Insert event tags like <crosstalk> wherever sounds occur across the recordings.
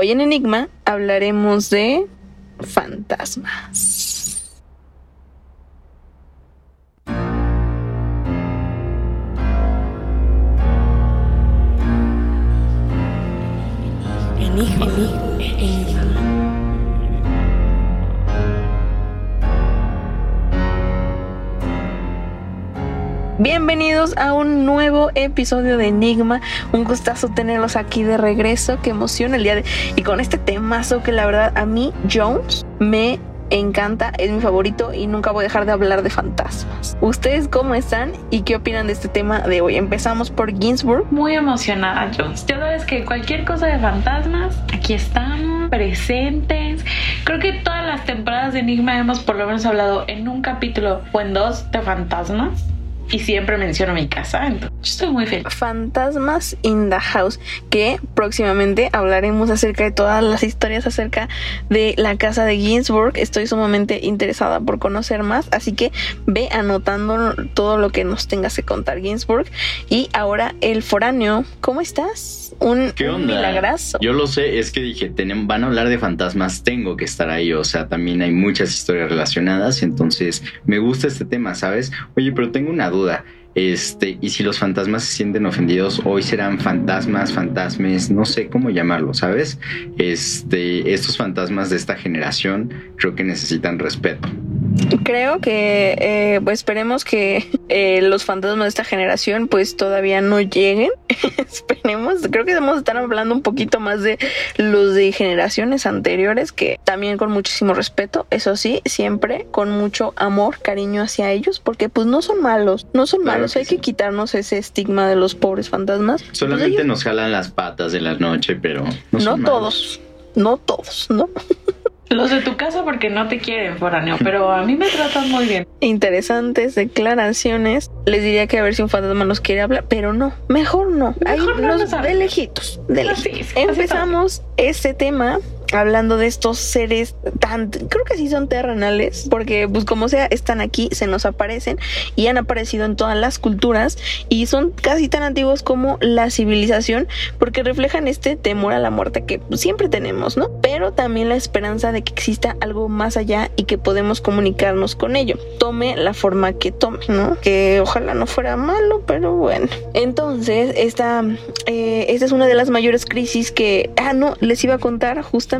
Hoy en Enigma hablaremos de fantasmas. Enigma, Bienvenidos a un nuevo episodio de Enigma. Un gustazo tenerlos aquí de regreso. Qué emoción el día de. Y con este temazo que la verdad a mí, Jones, me encanta, es mi favorito y nunca voy a dejar de hablar de fantasmas. ¿Ustedes cómo están y qué opinan de este tema de hoy? Empezamos por Ginsburg. Muy emocionada, Jones. Ya sabes que cualquier cosa de fantasmas, aquí estamos, presentes. Creo que todas las temporadas de Enigma hemos por lo menos hablado en un capítulo o en dos de fantasmas y siempre menciono mi casa. Entonces, yo estoy muy feliz. Fantasmas in the House, que próximamente hablaremos acerca de todas las historias acerca de la casa de Ginsburg. Estoy sumamente interesada por conocer más, así que ve anotando todo lo que nos tengas que contar Ginsburg. Y ahora el foráneo, ¿cómo estás? Un, ¿Qué onda? milagrazo. Yo lo sé, es que dije, van a hablar de fantasmas, tengo que estar ahí, o sea, también hay muchas historias relacionadas, entonces me gusta este tema, ¿sabes? Oye, pero tengo una duda duda. Este, y si los fantasmas se sienten ofendidos, hoy serán fantasmas, fantasmes, no sé cómo llamarlo, ¿sabes? Este, estos fantasmas de esta generación creo que necesitan respeto. Creo que eh, pues esperemos que eh, los fantasmas de esta generación pues todavía no lleguen. <laughs> esperemos. Creo que debemos estar hablando un poquito más de los de generaciones anteriores que también con muchísimo respeto, eso sí, siempre con mucho amor, cariño hacia ellos, porque pues no son malos, no son malos. Hay que quitarnos ese estigma de los pobres fantasmas. Pues, Solamente nos jalan las patas de la noche, pero no, no todos, no todos, ¿no? <laughs> Los de tu casa porque no te quieren, foráneo, pero a mí me tratan muy bien. Interesantes declaraciones. Les diría que a ver si un fantasma nos quiere hablar, pero no, mejor no. Mejor no de lejitos, de lejitos. Empezamos este tema hablando de estos seres tan, creo que sí son terrenales, porque pues como sea, están aquí, se nos aparecen y han aparecido en todas las culturas y son casi tan antiguos como la civilización, porque reflejan este temor a la muerte que siempre tenemos, ¿no? Pero también la esperanza de que exista algo más allá y que podemos comunicarnos con ello. Tome la forma que tome, ¿no? Que ojalá no fuera malo, pero bueno. Entonces, esta, eh, esta es una de las mayores crisis que, ah, no, les iba a contar justamente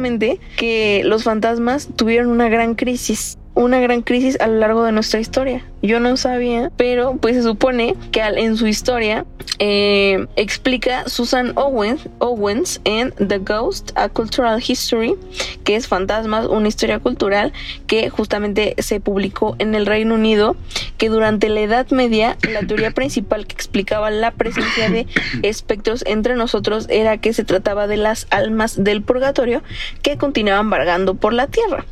que los fantasmas tuvieron una gran crisis una gran crisis a lo largo de nuestra historia. Yo no sabía, pero pues se supone que en su historia eh, explica Susan Owens, Owens en The Ghost, A Cultural History, que es Fantasmas, una historia cultural que justamente se publicó en el Reino Unido, que durante la Edad Media la teoría principal que explicaba la presencia de espectros entre nosotros era que se trataba de las almas del purgatorio que continuaban vagando por la tierra.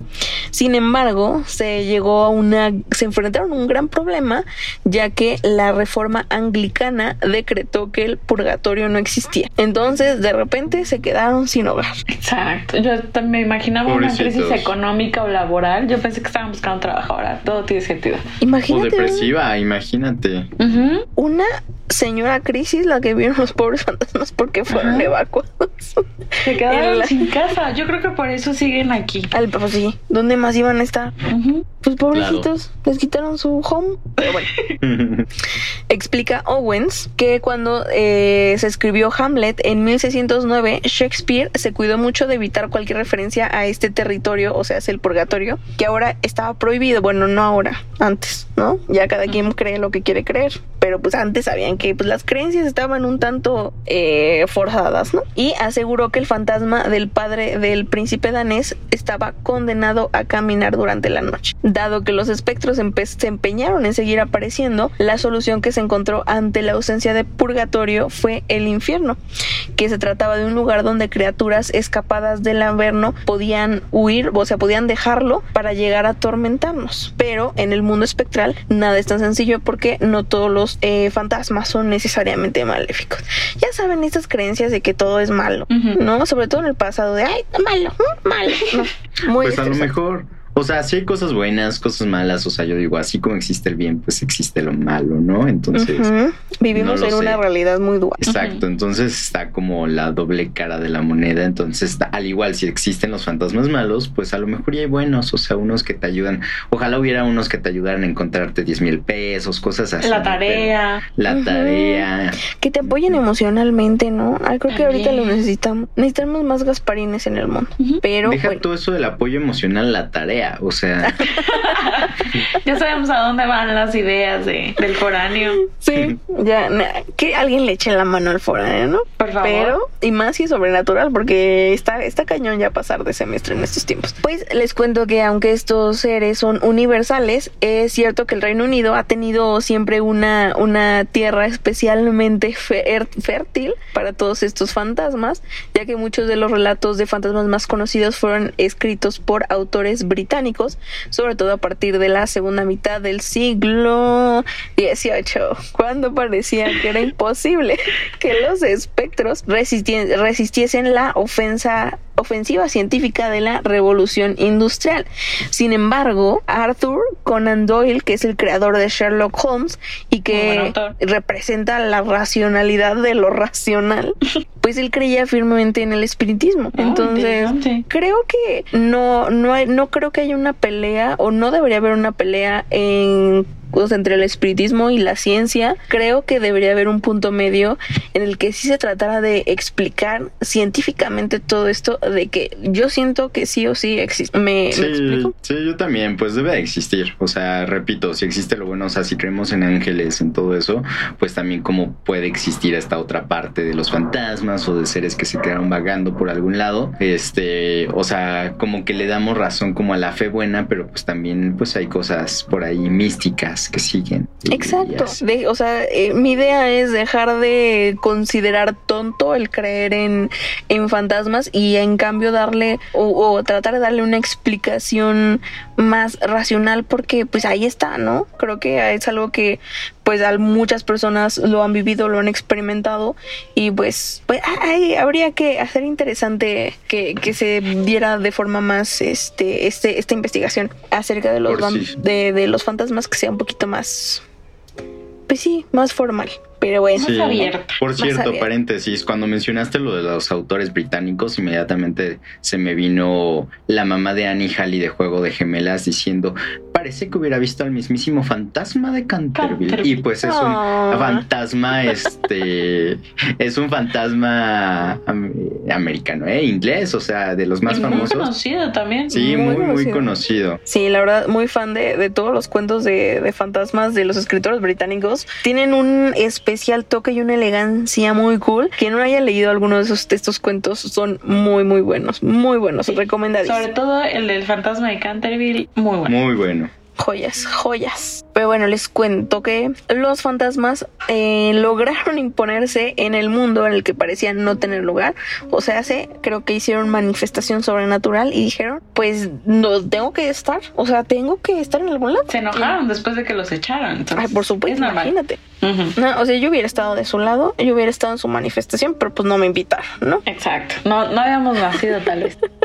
Sin embargo, se llegó a una, se enfrentaron a un gran problema, ya que la reforma anglicana decretó que el purgatorio no existía. Entonces, de repente se quedaron sin hogar. Exacto. Yo me imaginaba una crisis económica o laboral. Yo pensé que estaban buscando trabajo ahora. Todo tiene sentido. Imagínate. O depresiva, imagínate. Una señora crisis la que vieron los pobres fantasmas porque fueron evacuados. Se quedaron sin casa. Yo creo que por eso siguen aquí. Al, pues sí. ¿Dónde más iban a estar? Pues pobrecitos, les quitaron su home. Pero bueno. <laughs> Explica Owens que cuando eh, se escribió Hamlet en 1609, Shakespeare se cuidó mucho de evitar cualquier referencia a este territorio, o sea, es el purgatorio, que ahora estaba prohibido. Bueno, no ahora, antes, ¿no? Ya cada quien cree lo que quiere creer. Pero pues antes sabían que pues, las creencias estaban un tanto eh, forzadas, ¿no? Y aseguró que el fantasma del padre del príncipe danés estaba condenado a caminar durante la noche. Dado que los espectros se empeñaron en seguir apareciendo, la solución que se encontró ante la ausencia de purgatorio fue el infierno, que se trataba de un lugar donde criaturas escapadas del averno podían huir, o sea, podían dejarlo para llegar a atormentarnos. Pero en el mundo espectral nada es tan sencillo porque no todos los eh, fantasmas son necesariamente maléficos. Ya saben estas creencias de que todo es malo, ¿no? Sobre todo en el pasado de, ay, malo, malo. <laughs> Muy pues a lo mejor o sea, sí hay cosas buenas, cosas malas. O sea, yo digo, así como existe el bien, pues existe lo malo, ¿no? Entonces. Vivimos en una realidad muy dual. Exacto. Entonces está como la doble cara de la moneda. Entonces, al igual, si existen los fantasmas malos, pues a lo mejor ya hay buenos. O sea, unos que te ayudan. Ojalá hubiera unos que te ayudaran a encontrarte 10 mil pesos, cosas así. La tarea. La tarea. Que te apoyen emocionalmente, ¿no? creo que ahorita lo necesitamos. Necesitamos más Gasparines en el mundo. Pero. Deja todo eso del apoyo emocional, la tarea o sea. <laughs> ya sabemos a dónde van las ideas de, del foráneo. Sí, ya, que alguien le eche la mano al foráneo, ¿no? Por favor. Pero, y más si sobrenatural, porque está, está cañón ya pasar de semestre en estos tiempos. Pues les cuento que aunque estos seres son universales, es cierto que el Reino Unido ha tenido siempre una, una tierra especialmente fértil para todos estos fantasmas, ya que muchos de los relatos de fantasmas más conocidos fueron escritos por autores británicos sobre todo a partir de la segunda mitad del siglo XVIII, cuando parecía que era imposible que los espectros resistiesen la ofensa ofensiva científica de la revolución industrial. Sin embargo, Arthur Conan Doyle, que es el creador de Sherlock Holmes y que representa la racionalidad de lo racional, <laughs> pues él creía firmemente en el espiritismo. Oh, Entonces, creo que no, no, no creo que haya una pelea o no debería haber una pelea en entre el espiritismo y la ciencia, creo que debería haber un punto medio en el que sí se tratara de explicar científicamente todo esto, de que yo siento que sí o sí existe. ¿Me, sí, explico? Sí, yo también, pues debe existir. O sea, repito, si existe lo bueno, o sea, si creemos en ángeles, en todo eso, pues también como puede existir esta otra parte de los fantasmas o de seres que se quedaron vagando por algún lado. Este, o sea, como que le damos razón como a la fe buena, pero pues también pues hay cosas por ahí místicas que siguen. Exacto. o sea, eh, mi idea es dejar de considerar tonto el creer en, en fantasmas y en cambio darle o, tratar de darle una explicación más racional porque pues ahí está, ¿no? Creo que es algo que pues muchas personas lo han vivido, lo han experimentado y pues, pues habría que hacer interesante que, que, se diera de forma más este, este, esta investigación acerca de los, de, de los fantasmas que sea un poquito más, pues sí, más formal. Pero bueno, Por cierto, paréntesis, cuando mencionaste lo de los autores británicos, inmediatamente se me vino la mamá de Annie Halley de Juego de Gemelas diciendo, parece que hubiera visto al mismísimo fantasma de Canterville. Y pues es un ah. fantasma, este, <laughs> es un fantasma americano, ¿eh? Inglés, o sea, de los más famosos. Muy conocido también. Sí, muy, muy conocido. Sí, la verdad, muy fan de, de todos los cuentos de, de, fantasmas de los escritores británicos. Tienen un especial toque y una elegancia muy cool. Quien no haya leído alguno de, esos, de estos cuentos son muy, muy buenos, muy buenos, recomendadísimos. Sobre todo el del fantasma de Canterville, muy bueno. Muy bueno joyas, joyas. Pero bueno, les cuento que los fantasmas eh, <laughs> lograron imponerse en el mundo en el que parecían no tener lugar. O sea, se, creo que hicieron manifestación sobrenatural y dijeron, pues no tengo que estar. O sea, tengo que estar en algún lado. Se enojaron después de que los echaron. Ay, por supuesto, imagínate. no, o sea, yo hubiera estado de su lado, yo hubiera estado en su manifestación, pero pues no me invitaron, ¿no? Exacto. No, no habíamos nacido tal vez. <laughs>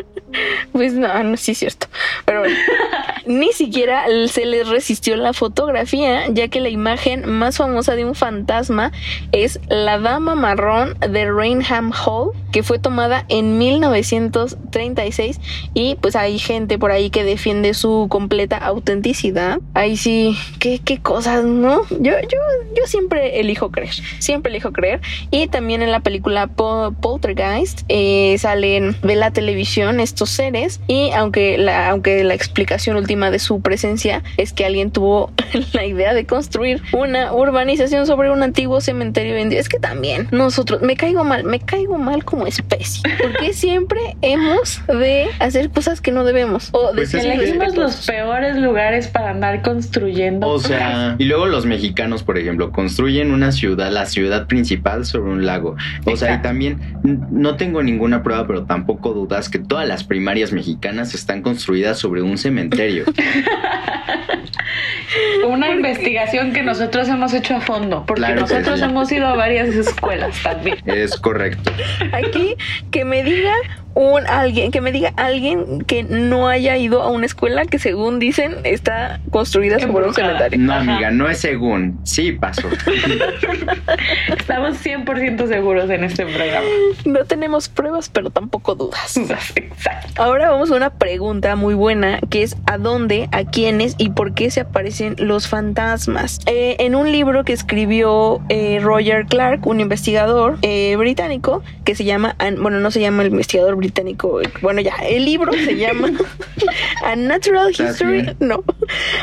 Pues no, no, sí es cierto. Pero bueno, <laughs> ni siquiera se les resistió la fotografía, ya que la imagen más famosa de un fantasma es la dama marrón de Rainham Hall, que fue tomada en 1936 y pues hay gente por ahí que defiende su completa autenticidad. Ahí sí, qué, qué cosas, ¿no? Yo, yo, yo siempre elijo creer, siempre elijo creer. Y también en la película Poltergeist eh, salen de la televisión estos seres y aunque la, aunque la explicación última de su presencia es que alguien tuvo <laughs> la idea de construir una urbanización sobre un antiguo cementerio es que también nosotros me caigo mal, me caigo mal como especie, porque <laughs> siempre hemos de hacer cosas que no debemos o de pues elegimos los peores lugares para andar construyendo. O sea, y luego los mexicanos, por ejemplo, construyen una ciudad, la ciudad principal sobre un lago. O sea, y también no tengo ninguna prueba, pero tampoco dudas que todas las primarias mexicanas están construidas sobre un cementerio. <laughs> Una investigación que nosotros hemos hecho a fondo, porque nosotros hemos ido a varias escuelas también. Es correcto. Aquí que me diga un alguien, que me diga alguien que no haya ido a una escuela que según dicen está construida sobre un cementerio. No, amiga, no es según. Sí, pasó. <laughs> Estamos 100% seguros en este programa. No tenemos pruebas, pero tampoco dudas. Exacto. Ahora vamos a una pregunta muy buena, que es ¿a dónde, a quiénes y por qué se aparecen los fantasmas? Eh, en un libro que escribió eh, Roger Clark, un investigador eh, británico, que se llama, bueno, no se llama el investigador británico, bueno, ya, el libro se llama <laughs> A Natural History, no,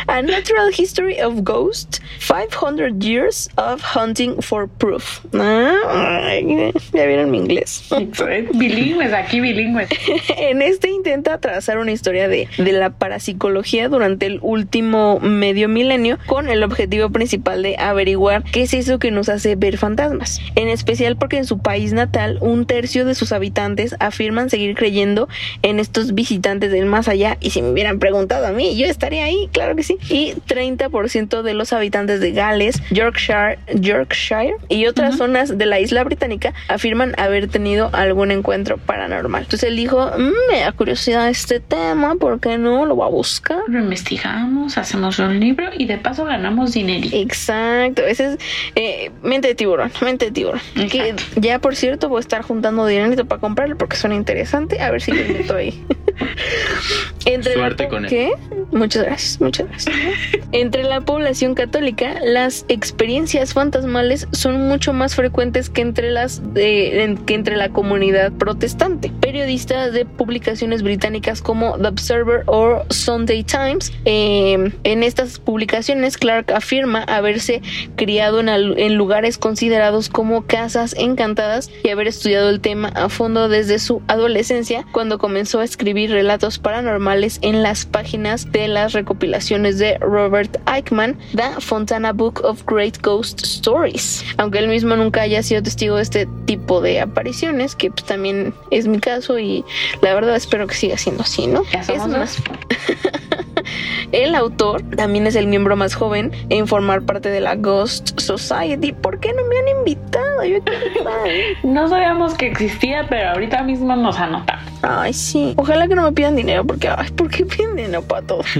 A Natural History of Ghosts, 500 Years of Hunting for Proof. Ah, ya vieron mi inglés. bilingües, aquí bilingües. <laughs> en este intenta trazar una historia de, de la parapsicología durante el último medio milenio con el objetivo principal de averiguar qué es eso que nos hace ver fantasmas. En especial porque en su país natal un tercio de sus habitantes afirman seguir creyendo en estos visitantes del más allá y si me hubieran preguntado a mí yo estaría ahí, claro que sí. Y 30% de los habitantes de Gales, Yorkshire, Yorkshire y otras zonas de la isla británica afirman haber tenido algún encuentro paranormal. Entonces él dijo, mm, me da curiosidad este tema, ¿por qué no? Lo voy a buscar. Lo investigamos, hacemos un libro y de paso ganamos dinero. Exacto, ese es eh, mente de tiburón, mente de tiburón. Que ya por cierto voy a estar juntando dinero para comprarlo porque suena interesante. A ver si lo meto ahí. <laughs> Entre Suerte con ¿Qué? Muchas gracias, muchas gracias. Entre la población católica, las experiencias fantasmales son mucho más frecuentes que entre las de, que entre la comunidad protestante. Periodistas de publicaciones británicas como The Observer o Sunday Times, em, en estas publicaciones Clark afirma haberse criado en, en lugares considerados como casas encantadas y haber estudiado el tema a fondo desde su adolescencia cuando comenzó a escribir relatos paranormales en las páginas de las recopilaciones de Robert Eichmann, The Fontana Book of Great Ghost Stories. Aunque él mismo nunca haya sido testigo de este tipo de apariciones, que pues, también es mi caso y la verdad espero que siga siendo así, ¿no? es más. <laughs> El autor también es el miembro más joven en formar parte de la Ghost Society. ¿Por qué no me han invitado? Yo <laughs> no sabíamos que existía, pero ahorita mismo nos anotamos. Ay, sí. Ojalá que no me pidan dinero, porque, ay, ¿por qué piden dinero para todo? <laughs>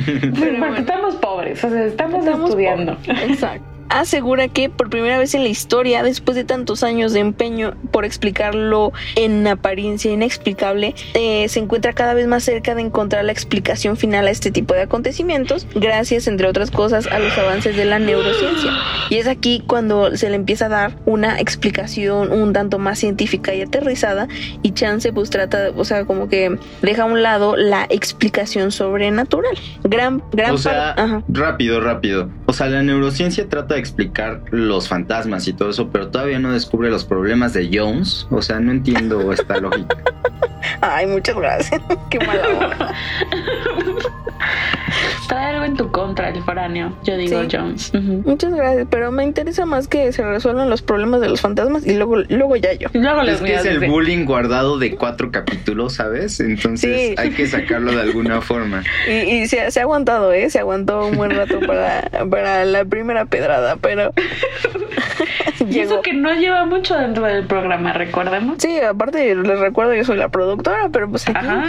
porque estamos pobres, o sea, estamos, estudiando. Exacto asegura que por primera vez en la historia, después de tantos años de empeño por explicarlo en apariencia inexplicable, eh, se encuentra cada vez más cerca de encontrar la explicación final a este tipo de acontecimientos, gracias, entre otras cosas, a los avances de la neurociencia. Y es aquí cuando se le empieza a dar una explicación un tanto más científica y aterrizada, y Chance pues trata, o sea, como que deja a un lado la explicación sobrenatural. Gran, gran... O sea, rápido, rápido. O sea, la neurociencia trata explicar los fantasmas y todo eso, pero todavía no descubre los problemas de Jones. O sea, no entiendo esta lógica. <laughs> Ay, muchas gracias. <laughs> Qué mala onda. <laughs> Trae algo en tu contra el foráneo, yo digo Jones. Muchas gracias, pero me interesa más que se resuelvan los problemas de los fantasmas y luego, luego ya yo. Luego es que es el bullying guardado de cuatro capítulos, ¿sabes? Entonces hay que sacarlo de alguna <laughs> forma. Y, se, ha aguantado, ¿eh? Se aguantó un buen rato para, para la primera pedrada, pero... <laughs> y eso que no lleva mucho dentro del programa, recordemos. Sí, aparte les recuerdo, yo soy la productora, pero pues aquí... Ajá,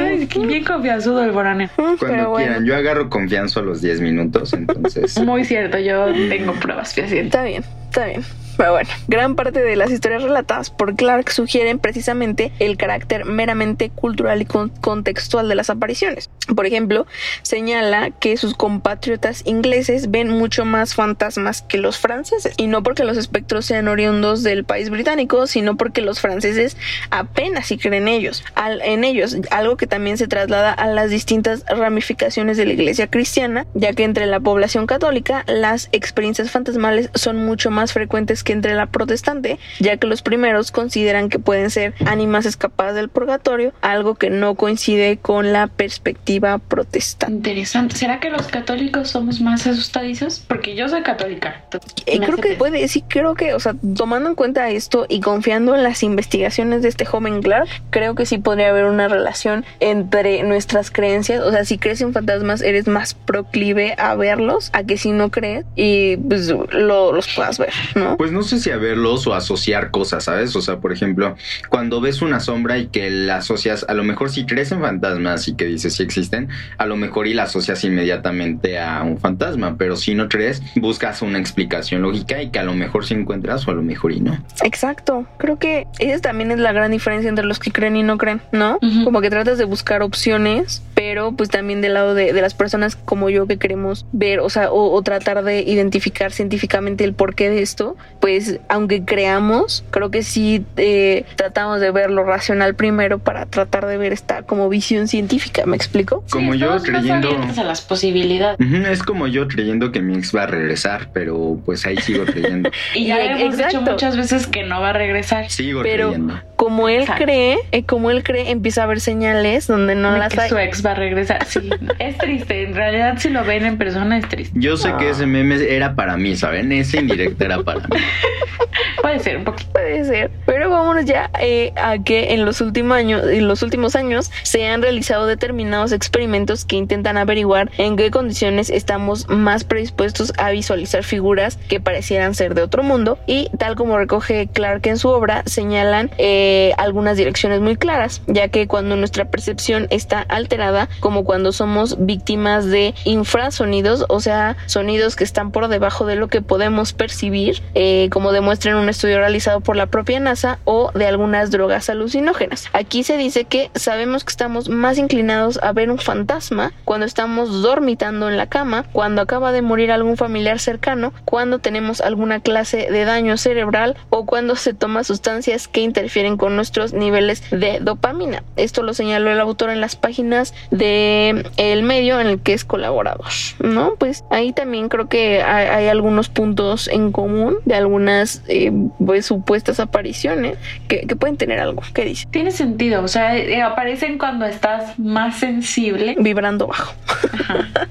bien confianzudo el foráneo. Cuando quieran, yo agarro confianza a los 10 minutos, entonces... <laughs> Muy cierto, yo tengo pruebas fehacientes. Está bien, está bien. Pero bueno, gran parte de las historias relatadas por Clark sugieren precisamente el carácter meramente cultural y contextual de las apariciones. Por ejemplo, señala que sus compatriotas ingleses ven mucho más fantasmas que los franceses. Y no porque los espectros sean oriundos del país británico, sino porque los franceses apenas si creen ellos, en ellos. Algo que también se traslada a las distintas ramificaciones de la iglesia cristiana, ya que entre la población católica las experiencias fantasmales son mucho más frecuentes que entre la protestante, ya que los primeros consideran que pueden ser ánimas escapadas del purgatorio, algo que no coincide con la perspectiva perspectiva protestante. Interesante. ¿Será que los católicos somos más asustadizos? Porque yo soy católica. Eh, creo que puede, sí, creo que, o sea, tomando en cuenta esto y confiando en las investigaciones de este joven Clark, creo que sí podría haber una relación entre nuestras creencias. O sea, si crees en fantasmas, eres más proclive a verlos, a que si no crees y pues lo, los puedas ver, ¿no? Pues no sé si a verlos o asociar cosas, ¿sabes? O sea, por ejemplo, cuando ves una sombra y que la asocias, a lo mejor si crees en fantasmas y que dices si existen, a lo mejor y la asocias inmediatamente a un fantasma, pero si no crees, buscas una explicación lógica y que a lo mejor si encuentras o a lo mejor y no. Exacto, creo que esa también es la gran diferencia entre los que creen y no creen, ¿no? Como que tratas de buscar opciones, pero pues también del lado de, las personas como yo que queremos ver, o sea, o, tratar de identificar científicamente el porqué de esto, pues aunque creamos, creo que sí eh, tratamos de ver lo racional primero para tratar de ver esta como visión científica, ¿me explico? Como yo creyendo... A las posibilidades. es como yo creyendo que mi ex va a regresar, pero pues ahí sigo creyendo. <laughs> y ya hemos dicho muchas veces que no va a regresar. Sigo pero creyendo. Como él cree, eh, como él cree, empieza a haber señales donde no las que Su ex va a regresar. Sí, <laughs> es triste. En realidad, si lo ven en persona, es triste. Yo sé que ese meme era para mí, ¿saben? Ese indirecto era para mí. <laughs> Puede ser un poquito. Puede ser. Pero vámonos ya eh, a que en los últimos años, en los últimos años, se han realizado determinados experimentos que intentan averiguar en qué condiciones estamos más predispuestos a visualizar figuras que parecieran ser de otro mundo y tal como recoge Clark en su obra, señalan eh, algunas direcciones muy claras, ya que cuando nuestra percepción está alterada, como cuando somos víctimas de infrasonidos, o sea, sonidos que están por debajo de lo que podemos percibir, eh, como demuestra en un estudio realizado por la propia NASA, o de algunas drogas alucinógenas. Aquí se dice que sabemos que estamos más inclinados a ver un fantasma cuando estamos dormitando en la cama, cuando acaba de morir algún familiar cercano, cuando tenemos alguna clase de daño cerebral o cuando se toma sustancias que interfieren con nuestros niveles de dopamina. Esto lo señaló el autor en las páginas de el medio en el que es colaborador, ¿no? Pues ahí también creo que hay, algunos puntos en común de algunas eh, pues, supuestas apariciones que, pueden tener algo. ¿Qué dice? Tiene sentido, o sea, eh, aparecen cuando estás más sensible. Vibrando bajo.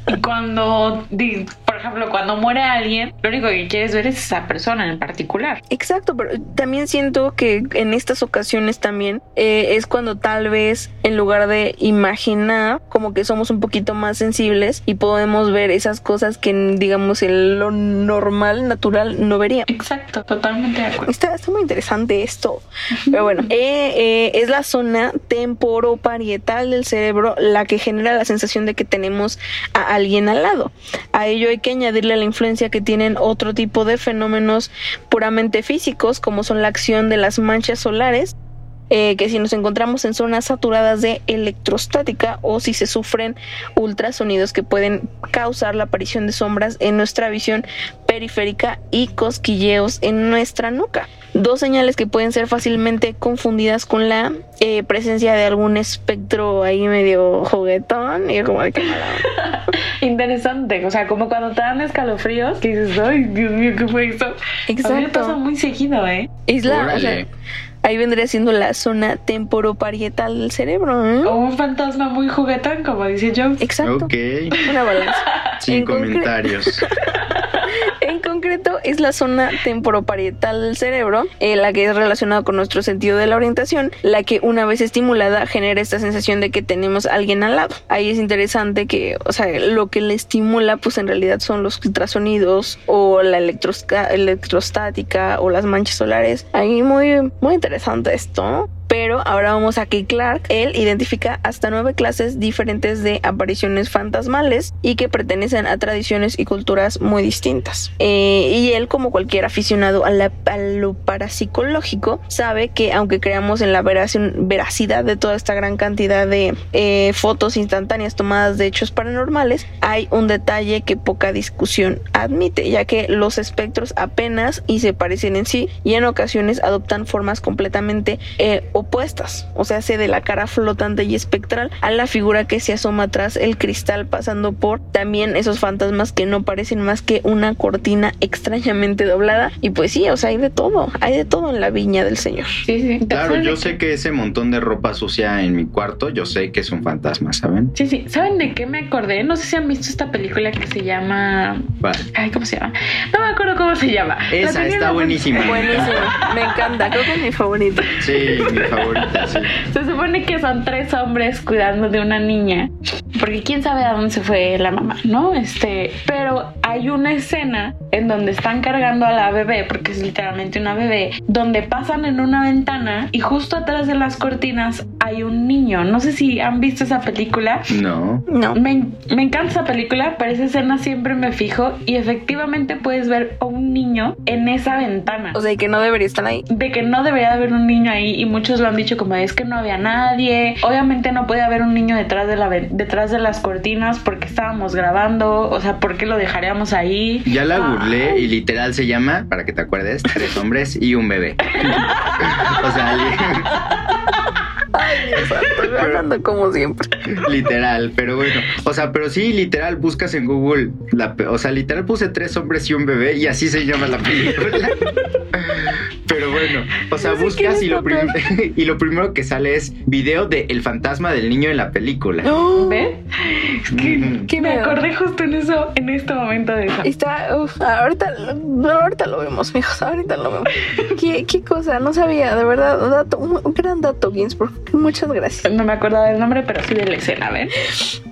Y cuando, ejemplo, cuando muere alguien, lo único que quieres ver es esa persona en particular. Exacto, pero también siento que en estas ocasiones también eh, es cuando tal vez en lugar de imaginar, como que somos un poquito más sensibles y podemos ver esas cosas que digamos en lo normal, natural, no veríamos. Exacto, totalmente de acuerdo. Está, muy interesante esto. Pero bueno, eh, eh, es la zona temporoparietal del cerebro la que genera la sensación de que tenemos a alguien al lado. A ello hay que añadirle la influencia que tienen otro tipo de fenómenos puramente físicos, como son la acción de las manchas solares eh, que si nos encontramos en zonas saturadas de electrostática o si se sufren ultrasonidos que pueden causar la aparición de sombras en nuestra visión periférica y cosquilleos en nuestra nuca. Dos señales que pueden ser fácilmente confundidas con la eh, presencia de algún espectro ahí medio juguetón y como de <laughs> Interesante, o sea, como cuando te dan escalofríos, que dices, ay, Dios mío, ¿qué fue eso? Exacto. A mí me pasa muy seguido, ¿eh? Es la, Ahí vendría siendo la zona temporoparietal del cerebro. ¿eh? O un fantasma muy juguetón, como dice Joe. Exacto. Ok. Una balanza. <laughs> Sin comentarios. <laughs> en concreto, es la zona temporoparietal del cerebro, eh, la que es relacionada con nuestro sentido de la orientación, la que una vez estimulada genera esta sensación de que tenemos a alguien al lado. Ahí es interesante que, o sea, lo que le estimula, pues en realidad son los ultrasonidos o la electrostática o las manchas solares. Ahí muy, muy interesante interesante esto. Pero ahora vamos a que Clark, él identifica hasta nueve clases diferentes de apariciones fantasmales y que pertenecen a tradiciones y culturas muy distintas. Eh, y él, como cualquier aficionado a, la, lo parapsicológico, sabe que aunque creamos en la veracidad de toda esta gran cantidad de eh, fotos instantáneas tomadas de hechos paranormales, hay un detalle que poca discusión admite, ya que los espectros apenas y se parecen en sí y en ocasiones adoptan formas completamente eh, opuestas, o sea, se de la cara flotante y espectral a la figura que se asoma tras el cristal, pasando por también esos fantasmas que no parecen más que una cortina extrañamente doblada. Y pues sí, o sea, hay de todo, hay de todo en la viña del Señor. Sí, sí. Claro, yo sé que ese montón de ropa sucia en mi cuarto, yo sé que es un fantasma, ¿saben? Sí, sí. ¿Saben de qué me acordé? No sé si han visto esta película que se llama. Vale. Ay, ¿cómo se llama? No me acuerdo cómo se llama. La Esa está buenísima. Buenísimo, me encanta, creo que es mi favorita. Sí, mi Se supone que son tres hombres cuidando de una niña, porque quién sabe a dónde se fue la mamá, ¿no? Este, pero hay una escena en donde están cargando a la bebé, porque es literalmente una bebé, donde pasan en una ventana y justo atrás de las cortinas hay un niño. No sé si han visto esa película. No. No. Me, me encanta esa película, pero esa escena siempre me fijo y efectivamente puedes ver a un niño en esa ventana. O sea, y que no debería estar ahí. de que no debería haber un niño ahí y muchos lo han dicho como es que no había nadie. Obviamente no puede haber un niño detrás de la ven- detrás de las cortinas porque estábamos grabando, o sea, ¿por qué lo dejaríamos ahí? Ya la burlé y literal se llama, para que te acuerdes, tres hombres y un bebé. <laughs> o sea, <laughs> Ay, ganando como siempre. li- literal, pero bueno. O sea, pero sí, literal, buscas en Google, la, o sea, literal puse tres hombres y un bebé y así se llama la película. Pero bueno, o sea, No sé buscas y lo, <laughs> y primero que sale es video de El fantasma del niño en la película. No. ¿Ves? Es que, que me acordé justo en eso, en este momento de eso. Está, uf, ahorita, ahorita lo vemos, mijos, ahorita lo vemos. ¿Qué, qué cosa? No sabía, de verdad, un, dato, un gran dato, Ginsburg. Muchas gracias. No me acordaba del nombre, pero sí de la escena, ¿ven?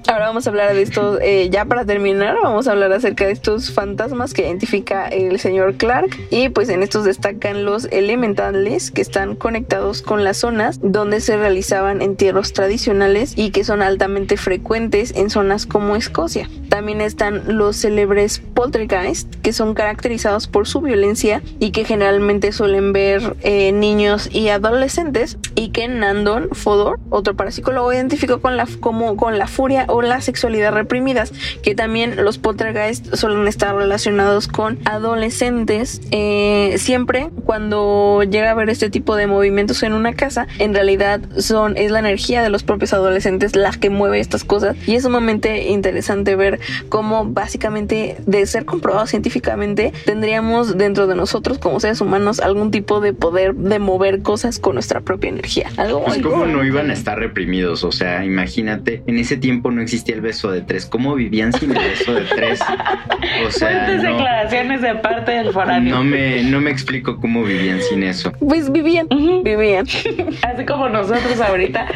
Ahora vamos a hablar de estos, eh, ya para terminar, vamos a hablar acerca de estos fantasmas que identifica el señor Clark. Y pues en estos destacan los elementales que están conectados con las zonas donde se realizaban entierros tradicionales y que son altamente frecuentes en zonas como Escocia. También están los célebres poltergeist, que son caracterizados por su violencia y que generalmente suelen ver eh, niños y adolescentes. Y que Nandon Fodor, otro parapsicólogo, identificó con la, como, con la furia la sexualidad reprimidas, que también los poltergeist suelen estar relacionados con adolescentes. Eh, siempre cuando llega a haber este tipo de movimientos en una casa, en realidad son es la energía de los propios adolescentes la que mueve estas cosas y es sumamente interesante ver cómo básicamente de ser comprobado científicamente tendríamos dentro de nosotros como seres humanos algún tipo de poder de mover cosas con nuestra propia energía. Algo Pues cómo no iban a estar reprimidos, o sea, imagínate, en ese tiempo no existía el beso de tres, ¿cómo vivían sin el beso de tres? O sea, Fuertes no, declaraciones de parte del foráneo. no me, no me explico cómo vivían sin eso. Pues vivían, vivían. <laughs> Así como nosotros ahorita.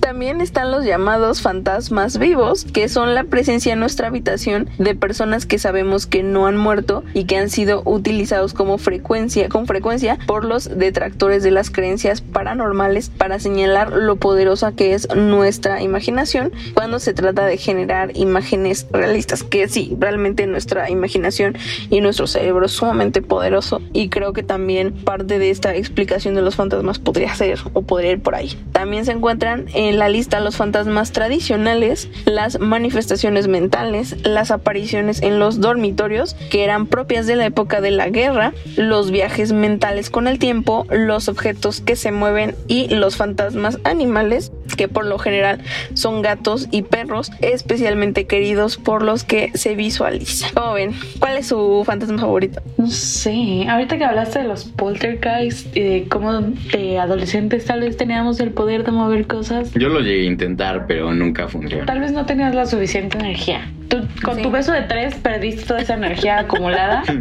También están los llamados fantasmas vivos, que son la presencia en nuestra habitación de personas que sabemos que no han muerto y que han sido utilizados como frecuencia, con frecuencia por los detractores de las creencias paranormales para señalar lo poderosa que es nuestra imaginación cuando se trata de generar imágenes realistas, que sí, realmente nuestra imaginación y nuestro cerebro es sumamente poderoso y creo que también parte de esta explicación de los fantasmas podría ser o podría ir por ahí. También se encuentran en la lista los fantasmas tradicionales, las manifestaciones mentales, las apariciones en los dormitorios que eran propias de la época de la guerra, los viajes mentales con el tiempo, los objetos que se mueven y los fantasmas animales que por lo general son gatos y perros especialmente queridos por los que se visualizan. ¿Cómo ven? ¿Cuál es su fantasma favorito? No sé, ahorita que hablaste de los poltergeist y de cómo de adolescentes tal vez teníamos el poder de mover cosas, Yo lo llegué a intentar, pero nunca funcionó. tal vez no tenías la suficiente energía. Tú, con Sí. tu beso de tres perdiste toda esa energía acumulada. <laughs>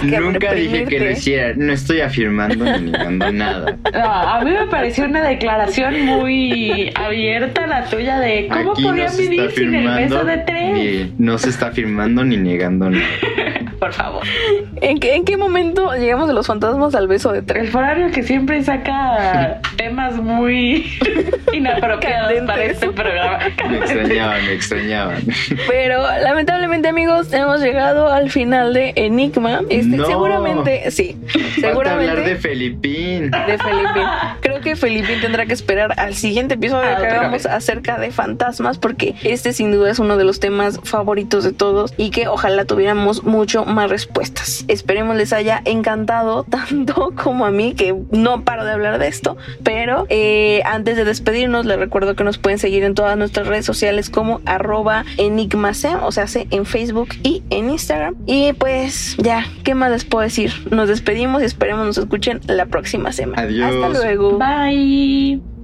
Que Nunca dije que lo hiciera, no estoy afirmando ni negando nada. No, a mí me pareció una declaración muy abierta la tuya de cómo Aquí no está vivir sin el beso de tres. ni- no se está afirmando ni negando nada. <laughs> Por favor. ¿En qué, ¿En qué momento llegamos de los fantasmas al beso de tres? El forario que siempre saca <laughs> temas muy inapropiados para este programa. Me extrañaban, me extrañaban. Pero lamentablemente amigos hemos llegado al final de Enigma. Este, No. Seguramente, sí. Seguramente hablar de Felipín. de Felipín. Creo que Felipín tendrá que esperar al siguiente episodio Ah, que hagamos acerca de fantasmas, porque este sin duda es uno de los temas favoritos de todos y que ojalá tuviéramos mucho más respuestas. Esperemos les haya encantado <laughs> tanto como a mí, que no paro de hablar de esto, pero eh, antes de despedirnos les recuerdo que nos pueden seguir en todas nuestras redes sociales como arroba enigmase, o sea, en Facebook y en Instagram. Y pues ya, ¿qué más les puedo decir? Nos despedimos y esperemos nos escuchen la próxima semana. Adiós. Hasta luego. Bye.